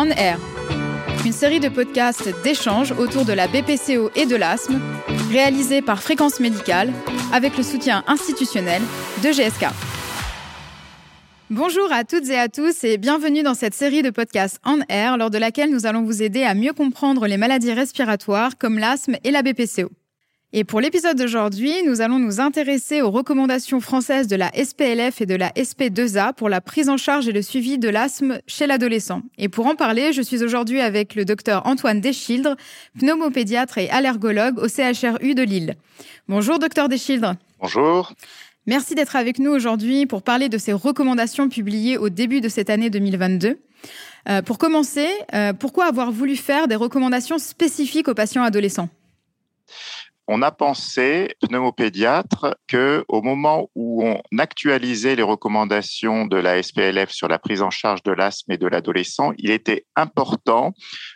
On Air, une série de podcasts d'échanges autour de la BPCO et de l'asthme, réalisée par Fréquence Médicale avec le soutien institutionnel de GSK. Bonjour à toutes et à tous et bienvenue dans cette série de podcasts On Air lors de laquelle nous allons vous aider à mieux comprendre les maladies respiratoires comme l'asthme et la BPCO. Et pour l'épisode d'aujourd'hui, nous allons nous intéresser aux recommandations françaises de la SPLF et de la SP2A pour la prise en charge et le suivi de l'asthme chez l'adolescent. Et pour en parler, je suis aujourd'hui avec le docteur Antoine Deschildres, pneumopédiatre et allergologue au CHRU de Lille. Bonjour docteur Deschildres. Bonjour. Merci d'être avec nous aujourd'hui pour parler de ces recommandations publiées au début de cette année 2022. Euh, pour commencer, euh, pourquoi avoir voulu faire des recommandations spécifiques aux patients adolescents? On a pensé, pneumopédiatre, que au moment où on actualisait les recommandations de la SPLF sur la prise en charge de l'asthme et de l'adolescent, il était important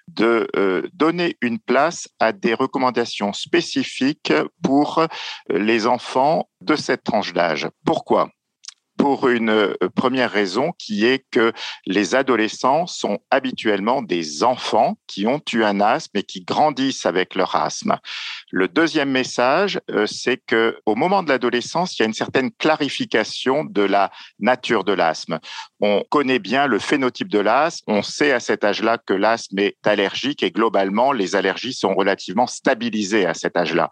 de euh, donner une place à des recommandations spécifiques pour les enfants de cette tranche d'âge. Pourquoi? Pour une euh, première raison qui est que les adolescents sont habituellement des enfants qui ont eu un asthme et qui grandissent avec leur asthme. Le deuxième message, euh, c'est que au moment de l'adolescence, il y a une certaine clarification de la nature de l'asthme. On connaît bien le phénotype de l'asthme, on sait à cet âge-là que l'asthme est allergique et globalement les allergies sont relativement stabilisées à cet âge-là.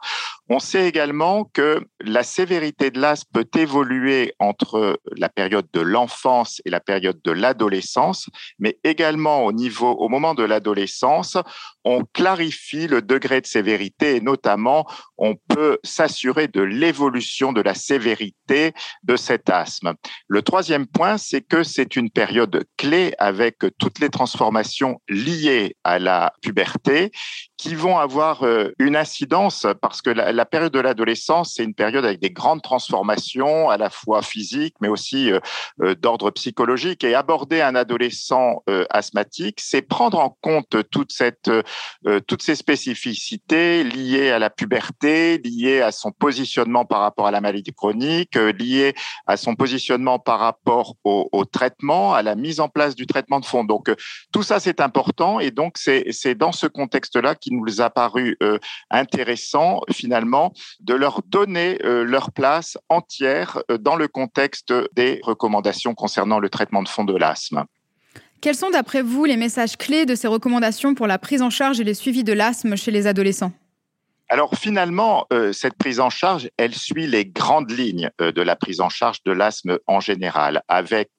On sait également que la sévérité de l'asthme peut évoluer entre la période de l'enfance et la période de l'adolescence, mais également au niveau, au moment de l'adolescence, on clarifie le degré de sévérité et notamment on peut s'assurer de l'évolution de la sévérité de cet asthme. Le troisième point, c'est que c'est une période clé avec toutes les transformations liées à la puberté qui vont avoir euh, une incidence parce que la, période de l'adolescence, c'est une période avec des grandes transformations à la fois physiques, mais aussi euh, euh, d'ordre psychologique. Et aborder un adolescent asthmatique, c'est prendre en compte toute cette, toutes ces spécificités liées à la puberté, liées à son positionnement par rapport à la maladie chronique, liées à son positionnement par rapport au, au traitement, à la mise en place du traitement de fond. Donc tout ça, c'est important. Et donc c'est dans ce contexte-là qu'il nous a paru euh, intéressant finalement de leur donner euh, leur place entière euh, dans le contexte des recommandations concernant le traitement de fond de l'asthme. Quels sont d'après vous les messages clés de ces recommandations pour la prise en charge et le suivi de l'asthme chez les adolescents? Alors finalement, cette prise en charge, elle suit les grandes lignes de la prise en charge de l'asthme en général, avec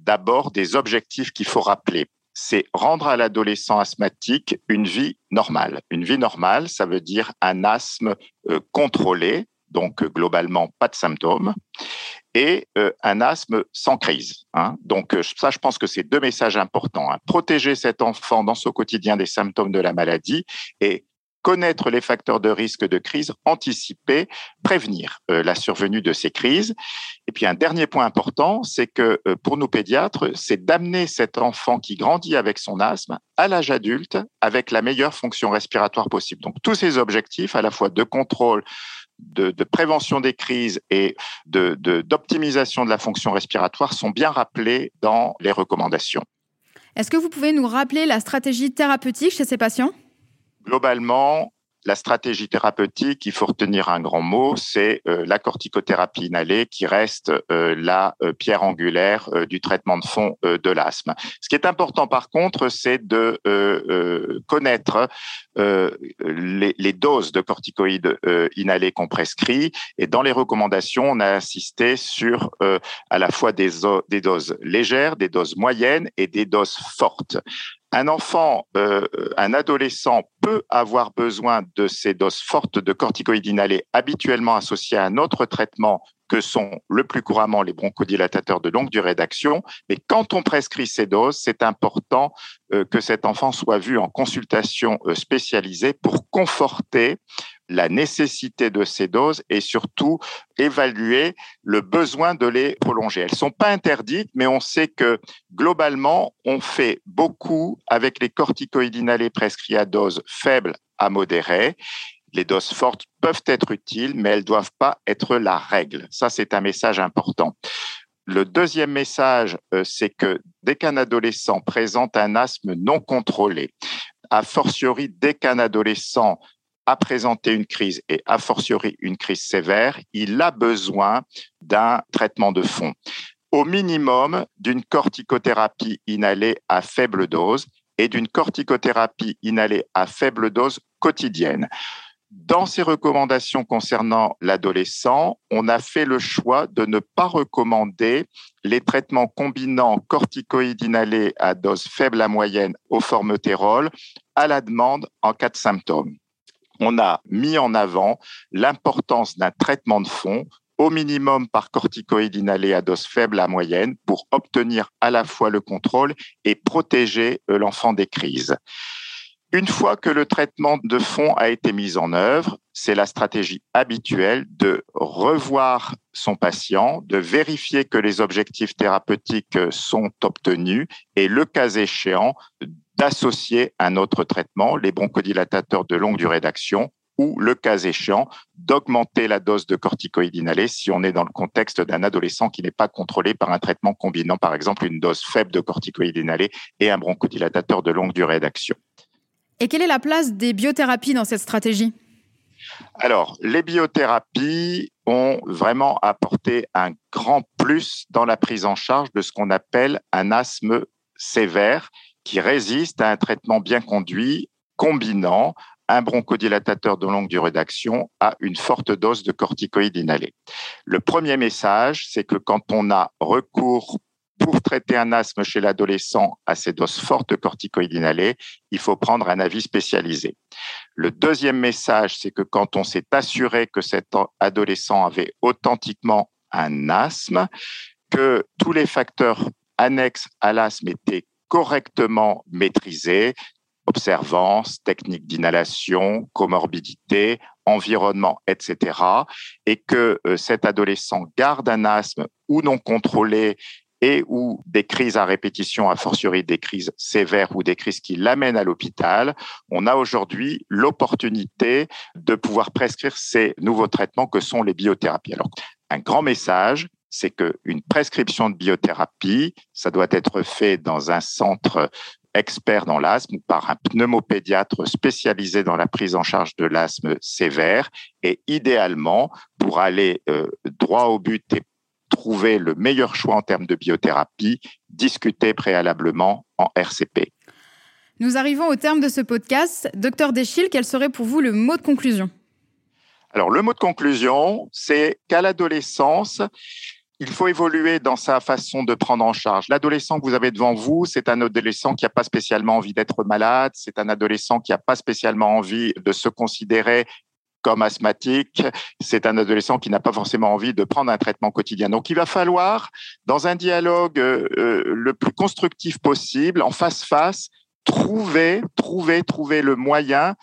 d'abord des objectifs qu'il faut rappeler c'est rendre à l'adolescent asthmatique une vie normale. Une vie normale, ça veut dire un asthme euh, contrôlé, donc euh, globalement pas de symptômes, et euh, un asthme sans crise. Hein. Donc ça, je pense que c'est deux messages importants. Hein. Protéger cet enfant dans son quotidien des symptômes de la maladie et connaître les facteurs de risque de crise, anticiper, prévenir euh, la survenue de ces crises. Et puis un dernier point important, c'est que euh, pour nous pédiatres, c'est d'amener cet enfant qui grandit avec son asthme à l'âge adulte avec la meilleure fonction respiratoire possible. Donc tous ces objectifs, à la fois de contrôle, de, prévention des crises et d'optimisation de, de la fonction respiratoire sont bien rappelés dans les recommandations. Est-ce que vous pouvez nous rappeler la stratégie thérapeutique chez ces patients? Globalement, la stratégie thérapeutique, il faut retenir un grand mot, c'est euh, la corticothérapie inhalée qui reste euh, la euh, pierre angulaire du traitement de fond de l'asthme. Ce qui est important par contre, c'est de connaître les, doses de corticoïdes inhalés qu'on prescrit. Et dans les recommandations, on a insisté sur à la fois des doses légères, des doses moyennes et des doses fortes un enfant, euh, un adolescent peut avoir besoin de ces doses fortes de corticoïdes inhalés habituellement associées à un autre traitement que sont le plus couramment les bronchodilatateurs de longue durée d'action. Mais quand on prescrit ces doses, c'est important euh, que cet enfant soit vu en consultation euh, spécialisée pour conforter la nécessité de ces doses et surtout évaluer le besoin de les prolonger. Elles sont pas interdites, mais on sait que globalement, on fait beaucoup avec les corticoïdes inhalés prescrits à dose faible à modérée les doses fortes peuvent être utiles, mais elles doivent pas être la règle. Ça, c'est un message important. Le deuxième message, euh, c'est que dès qu'un adolescent présente un asthme non contrôlé, a fortiori dès qu'un adolescent a présenté une crise et a fortiori une crise sévère, il a besoin d'un traitement de fond. Au minimum d'une corticothérapie inhalée à faible dose et d'une corticothérapie inhalée à faible dose quotidienne. Dans ces recommandations concernant l'adolescent, on a fait le choix de ne pas recommander les traitements combinant corticoïdes inhalés à dose faible à moyenne au formotérol à la demande en cas de symptômes. On a mis en avant l'importance d'un traitement de fond au minimum par corticoïde inhalé à dose faible à moyenne pour obtenir à la fois le contrôle et protéger euh, l'enfant des crises. Une fois que le traitement de fond a été mis en œuvre, c'est la stratégie habituelle de revoir son patient, de vérifier que les objectifs thérapeutiques sont obtenus et, le cas échéant, d'associer un autre traitement, les bronchodilatateurs de longue durée d'action, ou, le cas échéant, d'augmenter la dose de corticoïdes inhalés si on est dans le contexte d'un adolescent qui n'est pas contrôlé par un traitement combinant, par exemple, une dose faible de corticoïdes inhalés et un bronchodilatateur de longue durée d'action. Et quelle est la place des biothérapies dans cette stratégie? Alors, les biothérapies ont vraiment apporté un grand plus dans la prise en charge de ce qu'on appelle un asthme sévère qui résiste à un traitement bien conduit combinant un bronchodilatateur de longue durée d'action à une forte dose de corticoïdes inhalés. Le premier message, c'est que quand on a recours pour traiter un asthme chez l'adolescent à ces doses fortes de corticoïdes inhalés, il faut prendre un avis spécialisé. Le deuxième message, c'est que quand on s'est assuré que cet adolescent avait authentiquement un asthme, que tous les facteurs annexes à l'asthme étaient correctement maîtrisés, observance, technique d'inhalation, comorbidité, environnement, etc., et que euh, cet adolescent garde un asthme ou non contrôlé et ou des crises à répétition, a fortiori des crises sévères ou des crises qui l'amènent à l'hôpital, on a aujourd'hui l'opportunité de pouvoir prescrire ces nouveaux traitements que sont les biothérapies. Alors, un grand message, c'est qu'une prescription de biothérapie, ça doit être fait dans un centre expert dans l'asthme par un pneumopédiatre spécialisé dans la prise en charge de l'asthme sévère et idéalement pour aller euh, droit au but et trouver le meilleur choix en termes de biothérapie, discuter préalablement en RCP. Nous arrivons au terme de ce podcast. Docteur Deschil, quel serait pour vous le mot de conclusion? Alors, le mot de conclusion, c'est qu'à l'adolescence, il faut évoluer dans sa façon de prendre en charge. L'adolescent que vous avez devant vous, c'est un adolescent qui n'a pas spécialement envie d'être malade, c'est un adolescent qui n'a pas spécialement envie de se considérer comme asthmatique, c'est un adolescent qui n'a pas forcément envie de prendre un traitement quotidien. Donc, il va falloir, dans un dialogue euh, euh, le plus constructif possible, en face-face, trouver, trouver, trouver le moyen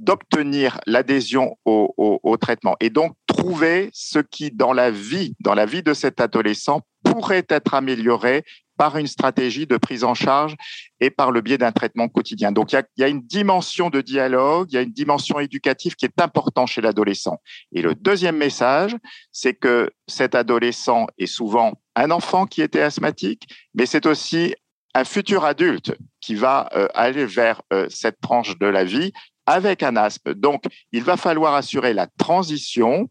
d'obtenir l'adhésion au, traitement et donc trouver ce qui, dans la vie, dans la vie de cet adolescent, pourrait être amélioré par une stratégie de prise en charge et par le biais d'un traitement quotidien. Donc, il y, a, une dimension de dialogue, il y a une dimension éducative qui est importante chez l'adolescent. Et le deuxième message, c'est que cet adolescent est souvent un enfant qui était asthmatique, mais c'est aussi un futur adulte qui va euh, aller vers euh, cette tranche de la vie avec un asthme. Donc, il va falloir assurer la transition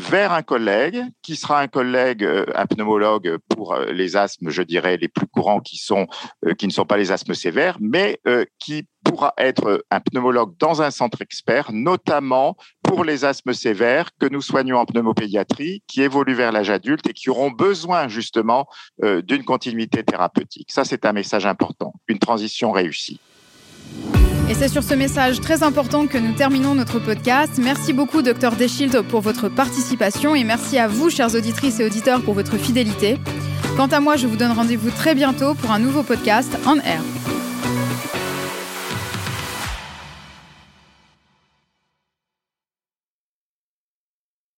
vers un collègue qui sera un collègue, euh, un pneumologue pour euh, les asthmes, je dirais, les plus courants qui sont, euh, qui ne sont pas les asthmes sévères, mais qui pourra être un pneumologue dans un centre expert, notamment pour les asthmes sévères que nous soignons en pneumopédiatrie, qui évoluent vers l'âge adulte et qui auront besoin justement d'une continuité thérapeutique. Ça, c'est un message important, une transition réussie. Et c'est sur ce message très important que nous terminons notre podcast. Merci beaucoup, Dr Deschild, pour votre participation et merci à vous, chères auditrices et auditeurs, pour votre fidélité. Quant à moi, je vous donne rendez-vous très bientôt pour un nouveau podcast en air.